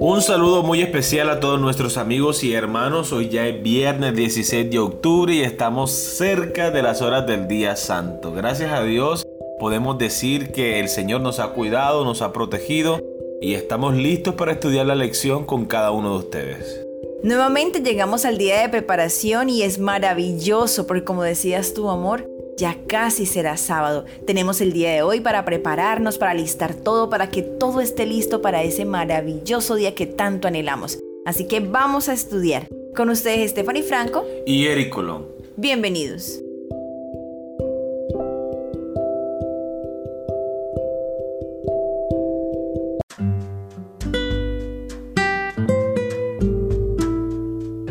Un saludo muy especial a todos nuestros amigos y hermanos. Hoy ya es viernes 16 de octubre y estamos cerca de las horas del día santo. Gracias a Dios podemos decir que el Señor nos ha cuidado, nos ha protegido y estamos listos para estudiar la lección con cada uno de ustedes. Nuevamente llegamos al día de preparación y es maravilloso porque como decías tu amor, ya casi será sábado. Tenemos el día de hoy para prepararnos, para listar todo, para que todo esté listo para ese maravilloso día que tanto anhelamos. Así que vamos a estudiar. Con ustedes Stephanie Franco y Eric Colón. Bienvenidos.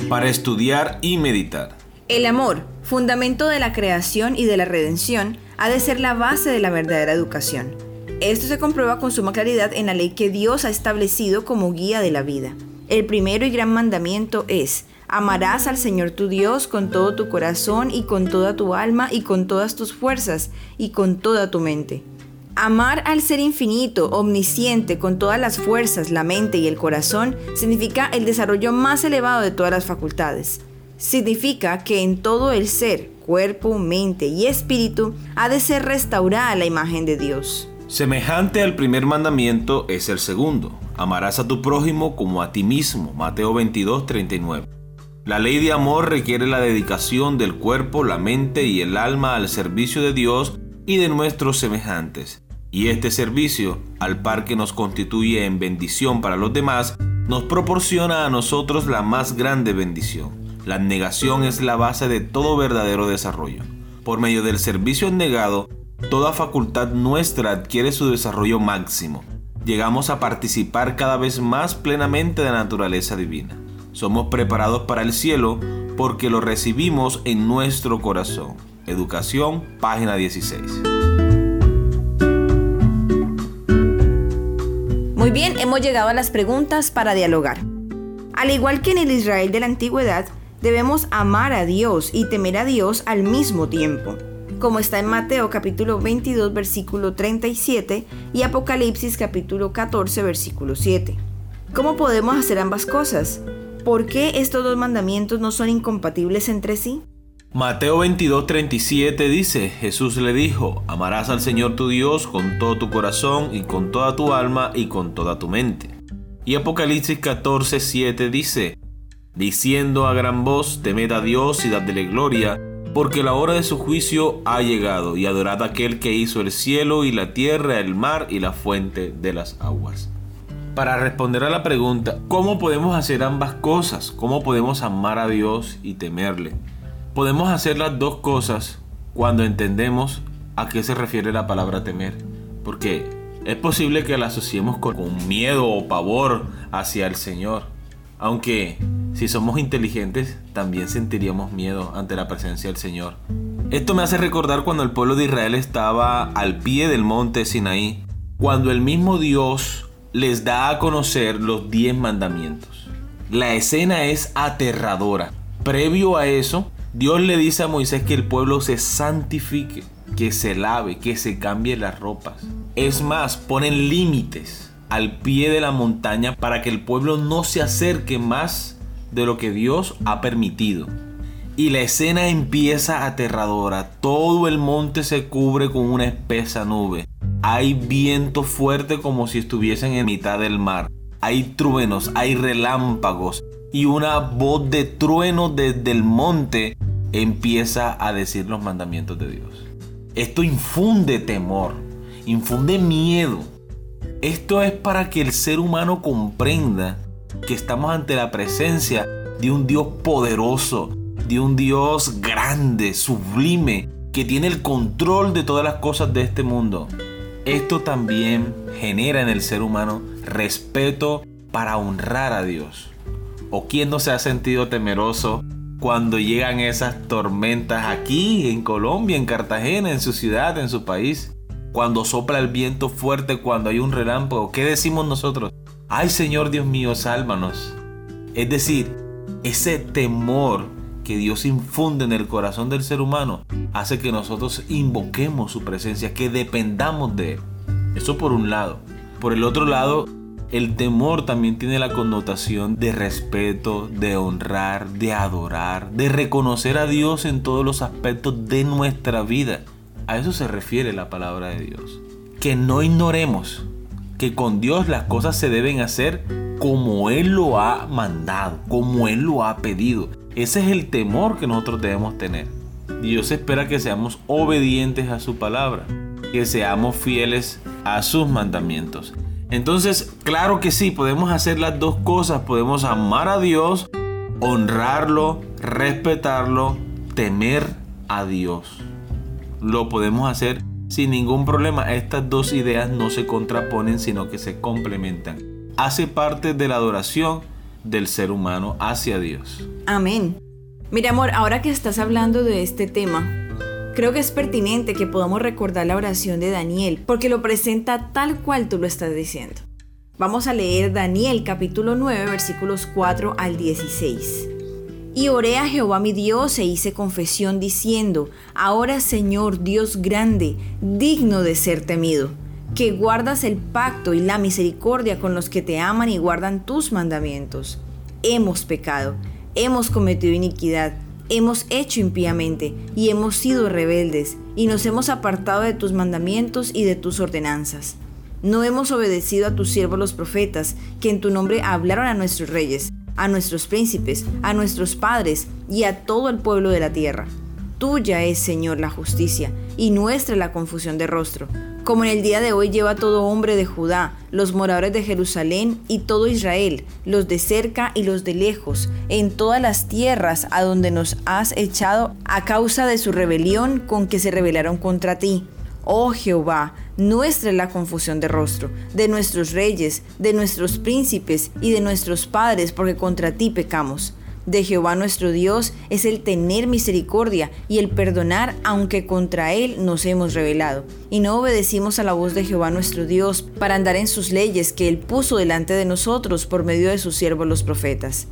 Para estudiar y meditar. El amor, fundamento de la creación y de la redención, ha de ser la base de la verdadera educación. Esto se comprueba con suma claridad en la ley que Dios ha establecido como guía de la vida. El primero y gran mandamiento es, amarás al Señor tu Dios con todo tu corazón y con toda tu alma y con todas tus fuerzas y con toda tu mente. Amar al ser infinito, omnisciente, con todas las fuerzas, la mente y el corazón, significa el desarrollo más elevado de todas las facultades significa que en todo el ser, cuerpo, mente y espíritu, ha de ser restaurada la imagen de Dios. Semejante al primer mandamiento es el segundo. Amarás a tu prójimo como a ti mismo. Mateo 22, 39. La ley de amor requiere la dedicación del cuerpo, la mente y el alma al servicio de Dios y de nuestros semejantes. Y este servicio, al par que nos constituye en bendición para los demás, nos proporciona a nosotros la más grande bendición. La negación es la base de todo verdadero desarrollo. Por medio del servicio negado, toda facultad nuestra adquiere su desarrollo máximo. Llegamos a participar cada vez más plenamente de la naturaleza divina. Somos preparados para el cielo porque lo recibimos en nuestro corazón. Educación, página 16. Muy bien, hemos llegado a las preguntas para dialogar. Al igual que en el Israel de la antigüedad, Debemos amar a Dios y temer a Dios al mismo tiempo, como está en Mateo capítulo 22 versículo 37 y Apocalipsis capítulo 14 versículo 7. ¿Cómo podemos hacer ambas cosas? ¿Por qué estos dos mandamientos no son incompatibles entre sí? Mateo 22:37 dice, Jesús le dijo, amarás al Señor tu Dios con todo tu corazón y con toda tu alma y con toda tu mente. Y Apocalipsis 14:7 dice, diciendo a gran voz, temed a Dios y dadle gloria, porque la hora de su juicio ha llegado, y adorad a aquel que hizo el cielo y la tierra, el mar y la fuente de las aguas. Para responder a la pregunta, ¿cómo podemos hacer ambas cosas? ¿Cómo podemos amar a Dios y temerle? Podemos hacer las dos cosas cuando entendemos a qué se refiere la palabra temer. Porque es posible que la asociemos con miedo o pavor hacia el Señor. Aunque si somos inteligentes, también sentiríamos miedo ante la presencia del Señor. Esto me hace recordar cuando el pueblo de Israel estaba al pie del monte Sinaí, cuando el mismo Dios les da a conocer los diez mandamientos. La escena es aterradora. Previo a eso, Dios le dice a Moisés que el pueblo se santifique, que se lave, que se cambie las ropas. Es más, ponen límites al pie de la montaña para que el pueblo no se acerque más de lo que Dios ha permitido. Y la escena empieza aterradora. Todo el monte se cubre con una espesa nube. Hay viento fuerte como si estuviesen en mitad del mar. Hay truenos, hay relámpagos. Y una voz de trueno desde el monte empieza a decir los mandamientos de Dios. Esto infunde temor, infunde miedo. Esto es para que el ser humano comprenda que estamos ante la presencia de un Dios poderoso, de un Dios grande, sublime, que tiene el control de todas las cosas de este mundo. Esto también genera en el ser humano respeto para honrar a Dios. ¿O quién no se ha sentido temeroso cuando llegan esas tormentas aquí en Colombia, en Cartagena, en su ciudad, en su país? Cuando sopla el viento fuerte, cuando hay un relámpago, ¿qué decimos nosotros? ay Señor Dios mío, sálvanos. Es decir, ese temor que Dios infunde en el corazón del ser humano hace que nosotros invoquemos su presencia, que dependamos de Él. Eso por un lado. Por el otro lado, El temor también tiene la connotación de respeto, de honrar, de adorar, de reconocer a Dios en todos los aspectos de nuestra vida. A eso se refiere la palabra de Dios. Que no ignoremos que con Dios las cosas se deben hacer como Él lo ha mandado, como Él lo ha pedido. Ese es el temor que nosotros debemos tener. Dios espera que seamos obedientes a su palabra, que seamos fieles a sus mandamientos. Entonces, claro que sí, podemos hacer las dos cosas. Podemos amar a Dios, honrarlo, respetarlo, temer a Dios. Lo podemos hacer sin ningún problema. Estas dos ideas no se contraponen, sino que se complementan. Hace parte de la adoración del ser humano hacia Dios. Amén. Mira, amor, ahora que estás hablando de este tema, creo que es pertinente que podamos recordar la oración de Daniel, porque lo presenta tal cual tú lo estás diciendo. Vamos a leer Daniel capítulo 9 versículos 4 al 16. Y oré a Jehová mi Dios e hice confesión diciendo, Ahora Señor Dios grande, digno de ser temido, que guardas el pacto y la misericordia con los que te aman y guardan tus mandamientos. Hemos pecado hemos cometido iniquidad, hemos hecho impíamente y hemos sido rebeldes y nos hemos apartado de tus mandamientos y de tus ordenanzas. No hemos obedecido a tus siervos los profetas, que en tu nombre hablaron a nuestros reyes, a nuestros príncipes, a nuestros padres y a todo el pueblo de la tierra. Tuya es, Señor, la justicia, y nuestra la confusión de rostro, como en el día de hoy lleva todo hombre de Judá, los moradores de Jerusalén y todo Israel, los de cerca y los de lejos, en todas las tierras a donde nos has echado a causa de su rebelión con que se rebelaron contra ti. Oh Jehová, nuestra es la confusión de rostro, de nuestros reyes, de nuestros príncipes y de nuestros padres, porque contra ti pecamos de Jehová nuestro Dios es el tener misericordia y el perdonar aunque contra Él nos hemos rebelado. Y no obedecimos a la voz de Jehová nuestro Dios para andar en sus leyes que Él puso delante de nosotros por medio de sus siervos los profetas.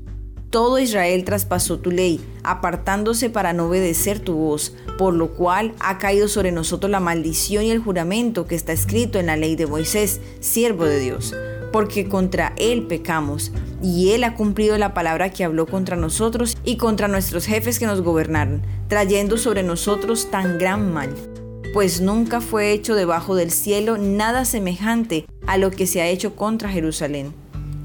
Todo Israel traspasó tu ley, apartándose para no obedecer tu voz, por lo cual ha caído sobre nosotros la maldición y el juramento que está escrito en la ley de Moisés, siervo de Dios porque contra Él pecamos, y Él ha cumplido la palabra que habló contra nosotros y contra nuestros jefes que nos gobernaron, trayendo sobre nosotros tan gran mal. Pues nunca fue hecho debajo del cielo nada semejante a lo que se ha hecho contra Jerusalén.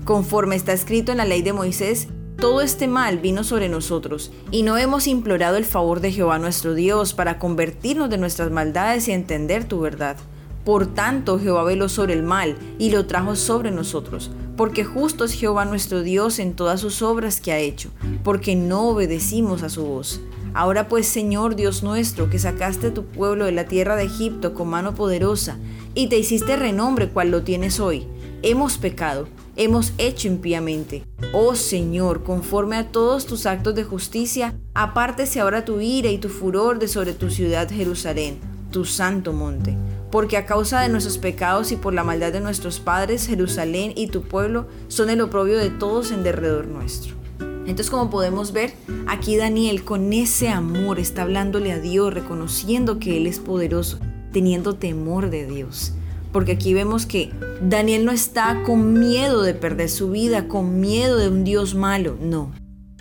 Conforme está escrito en la ley de Moisés, todo este mal vino sobre nosotros, y no hemos implorado el favor de Jehová nuestro Dios para convertirnos de nuestras maldades y entender tu verdad. Por tanto, Jehová veló sobre el mal y lo trajo sobre nosotros, porque justo es Jehová nuestro Dios en todas sus obras que ha hecho, porque no obedecimos a su voz. Ahora pues, Señor Dios nuestro, que sacaste a tu pueblo de la tierra de Egipto con mano poderosa, y te hiciste renombre cual lo tienes hoy, hemos pecado, hemos hecho impíamente. Oh Señor, conforme a todos tus actos de justicia, apártese ahora tu ira y tu furor de sobre tu ciudad Jerusalén, tu santo monte porque a causa de nuestros pecados y por la maldad de nuestros padres, Jerusalén y tu pueblo son el oprobio de todos en derredor nuestro. Entonces, como podemos ver, aquí Daniel con ese amor está hablándole a Dios, reconociendo que Él es poderoso, teniendo temor de Dios. Porque aquí vemos que Daniel no está con miedo de perder su vida, con miedo de un Dios malo, no.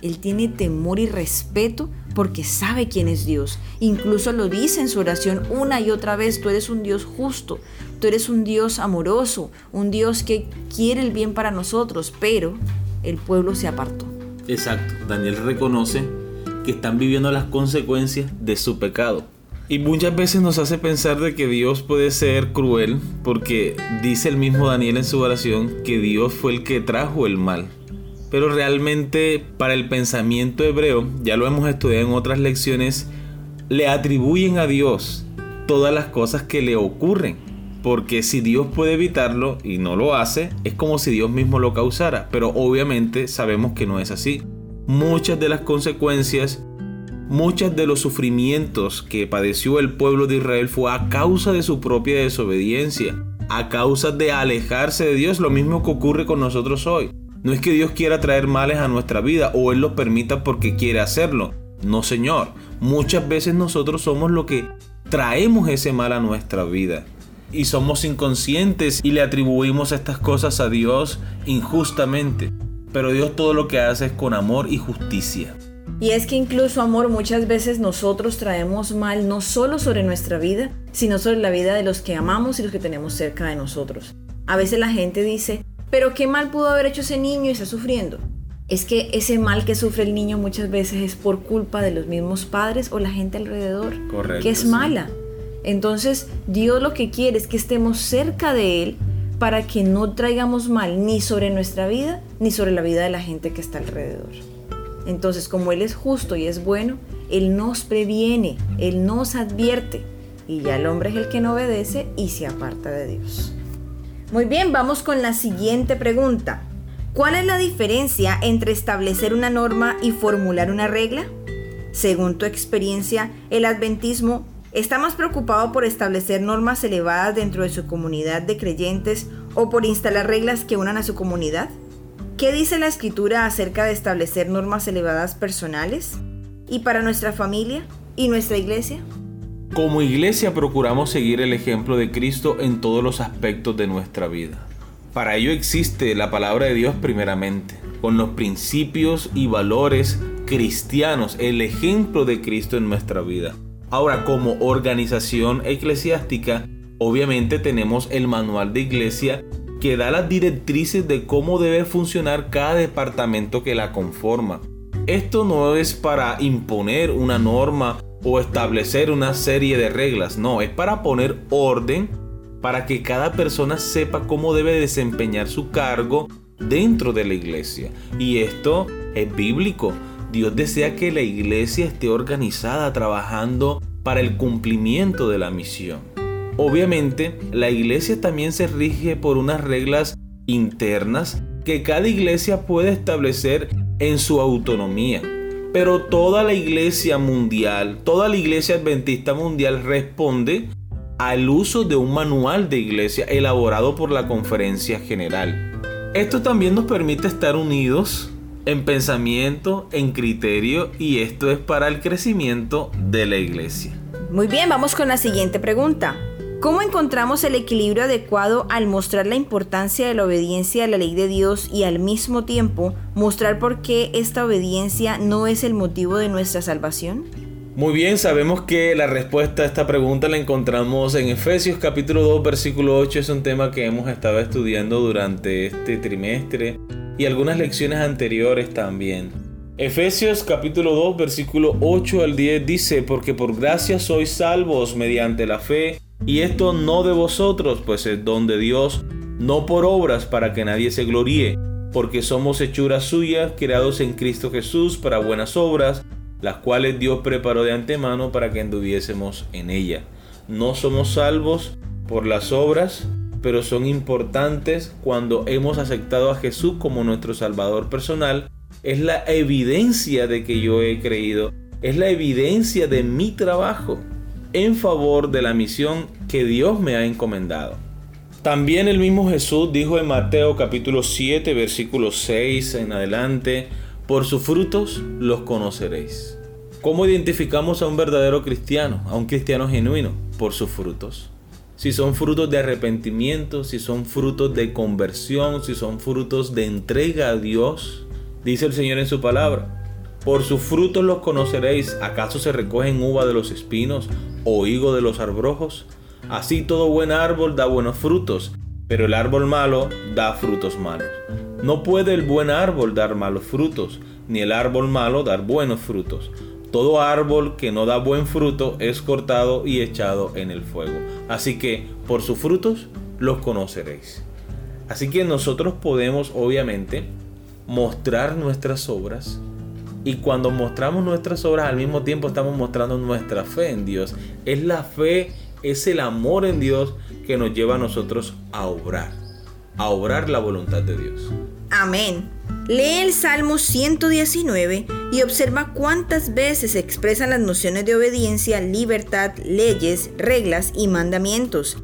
Él tiene temor y respeto porque sabe quién es Dios. Incluso lo dice en su oración una y otra vez, tú eres un Dios justo, tú eres un Dios amoroso, un Dios que quiere el bien para nosotros, pero el pueblo se apartó. Exacto, Daniel reconoce que están viviendo las consecuencias de su pecado. Y muchas veces nos hace pensar de que Dios puede ser cruel porque dice el mismo Daniel en su oración que Dios fue el que trajo el mal pero realmente para el pensamiento hebreo, ya lo hemos estudiado en otras lecciones, le atribuyen a Dios todas las cosas que le ocurren. Porque si Dios puede evitarlo y no lo hace, es como si Dios mismo lo causara. Pero obviamente sabemos que no es así. Muchas de las consecuencias, muchos de los sufrimientos que padeció el pueblo de Israel fue a causa de su propia desobediencia, a causa de alejarse de Dios, lo mismo que ocurre con nosotros hoy. No es que Dios quiera traer males a nuestra vida o Él lo permita porque quiere hacerlo. No, Señor. Muchas veces nosotros somos lo que traemos ese mal a nuestra vida. y somos inconscientes y le atribuimos estas cosas a Dios injustamente. Pero Dios todo lo que hace es con amor y justicia. Y es que incluso, amor, muchas veces nosotros traemos mal no solo sobre nuestra vida, sino sobre la vida de los que amamos y los que tenemos cerca de nosotros. A veces la gente dice, pero qué mal pudo haber hecho ese niño y está sufriendo. Es que ese mal que sufre el niño muchas veces es por culpa de los mismos padres o la gente alrededor, Correcto, que es sí. mala. Entonces, Dios lo que quiere es que estemos cerca de Él para que no traigamos mal ni sobre nuestra vida ni sobre la vida de la gente que está alrededor. Entonces, como Él es justo y es bueno, Él nos previene, Él nos advierte. Y ya el hombre es el que no obedece y se aparta de Dios. Muy bien, vamos con la siguiente pregunta. ¿Cuál es la diferencia entre establecer una norma y formular una regla? Según tu experiencia, el adventismo está más preocupado por establecer normas elevadas dentro de su comunidad de creyentes o por instalar reglas que unan a su comunidad. ¿Qué dice la escritura acerca de establecer normas elevadas personales? ¿Y para nuestra familia y nuestra iglesia? Como iglesia procuramos seguir el ejemplo de Cristo en todos los aspectos de nuestra vida. Para ello existe la palabra de Dios primeramente, con los principios y valores cristianos, el ejemplo de Cristo en nuestra vida. Ahora, como organización eclesiástica, obviamente tenemos el manual de iglesia que da las directrices de cómo debe funcionar cada departamento que la conforma. Esto no es para imponer una norma o establecer una serie de reglas, no, es para poner orden para que cada persona sepa cómo debe desempeñar su cargo dentro de la iglesia. Y esto es bíblico. Dios desea que la iglesia esté organizada trabajando para el cumplimiento de la misión. Obviamente, la iglesia también se rige por unas reglas internas que cada iglesia puede establecer en su autonomía. Pero toda la iglesia mundial, toda la iglesia adventista mundial responde al uso de un manual de iglesia elaborado por la conferencia general. Esto también nos permite estar unidos en pensamiento, en criterio y esto es para el crecimiento de la iglesia. Muy bien, vamos con la siguiente pregunta. ¿Cómo encontramos el equilibrio adecuado al mostrar la importancia de la obediencia a la ley de Dios y al mismo tiempo mostrar por qué esta obediencia no es el motivo de nuestra salvación? Muy bien, sabemos que la respuesta a esta pregunta la encontramos en Efesios capítulo 2 versículo 8. Es un tema que hemos estado estudiando durante este trimestre y algunas lecciones anteriores también. Efesios capítulo 2 versículo 8 al 10 dice, porque por gracia sois salvos mediante la fe, y esto no de vosotros, pues es don de Dios, no por obras para que nadie se gloríe, porque somos hechuras suyas, creados en Cristo Jesús para buenas obras, las cuales Dios preparó de antemano para que anduviésemos en ella. No somos salvos por las obras, pero son importantes cuando hemos aceptado a Jesús como nuestro Salvador personal. Es la evidencia de que yo he creído, es la evidencia de mi trabajo en favor de la misión que Dios me ha encomendado. También el mismo Jesús dijo en Mateo capítulo 7 versículo 6 en adelante, por sus frutos los conoceréis. ¿Cómo identificamos a un verdadero cristiano, a un cristiano genuino? Por sus frutos. Si son frutos de arrepentimiento, si son frutos de conversión, si son frutos de entrega a Dios, dice el Señor en su palabra. Por sus frutos los conoceréis. ¿Acaso se recogen uva de los espinos o higo de los arbrojos? Así todo buen árbol da buenos frutos, pero el árbol malo da frutos malos. No puede el buen árbol dar malos frutos, ni el árbol malo dar buenos frutos. Todo árbol que no da buen fruto es cortado y echado en el fuego. Así que por sus frutos los conoceréis. Así que nosotros podemos obviamente mostrar nuestras obras y cuando mostramos nuestras obras al mismo tiempo estamos mostrando nuestra fe en Dios. Es la fe, es el amor en Dios que nos lleva a nosotros a obrar, a obrar la voluntad de Dios. Amén. Lee el Salmo 119 y observa cuántas veces se expresan las nociones de obediencia, libertad, leyes, reglas y mandamientos.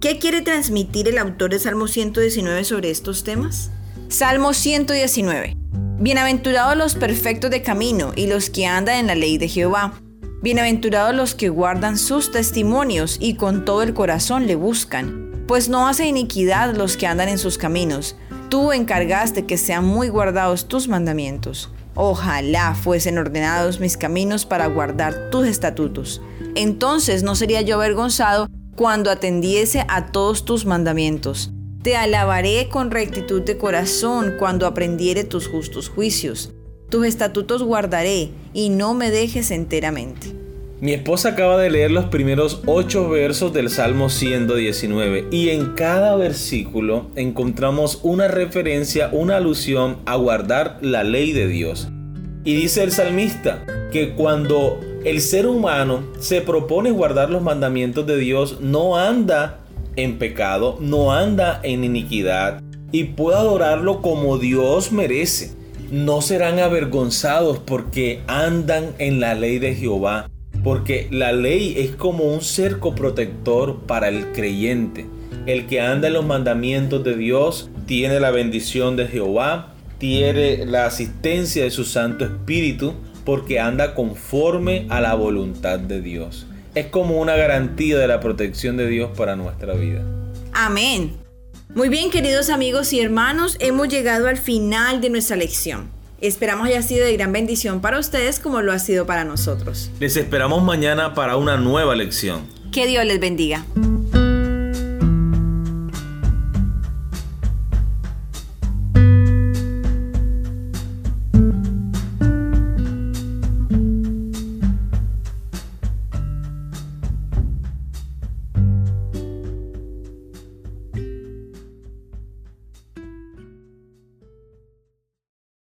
¿Qué quiere transmitir el autor de Salmo 119 sobre estos temas? Salmo 119. Bienaventurados los perfectos de camino y los que andan en la ley de Jehová. Bienaventurados los que guardan sus testimonios y con todo el corazón le buscan, pues no hace iniquidad los que andan en sus caminos. Tú encargaste que sean muy guardados tus mandamientos. Ojalá fuesen ordenados mis caminos para guardar tus estatutos. Entonces no sería yo avergonzado cuando atendiese a todos tus mandamientos. Te alabaré con rectitud de corazón cuando aprendiere tus justos juicios. Tus estatutos guardaré y no me dejes enteramente. Mi esposa acaba de leer los primeros ocho versos del Salmo 119 y en cada versículo encontramos una referencia, una alusión a guardar la ley de Dios. Y dice el salmista que cuando el ser humano se propone guardar los mandamientos de Dios, no anda en pecado, no anda en iniquidad y puede adorarlo como Dios merece no serán avergonzados porque andan en la ley de Jehová, porque la ley es como un cerco protector para el creyente. El que anda en los mandamientos de Dios tiene la bendición de Jehová, tiene la asistencia de su Santo Espíritu, porque anda conforme a la voluntad de Dios. Es como una garantía de la protección de Dios para nuestra vida. Amén. Muy bien, queridos amigos y hermanos, hemos llegado al final de nuestra lección. Esperamos haya sido de gran bendición para ustedes como lo ha sido para nosotros. Les esperamos mañana para una nueva lección. Que Dios les bendiga.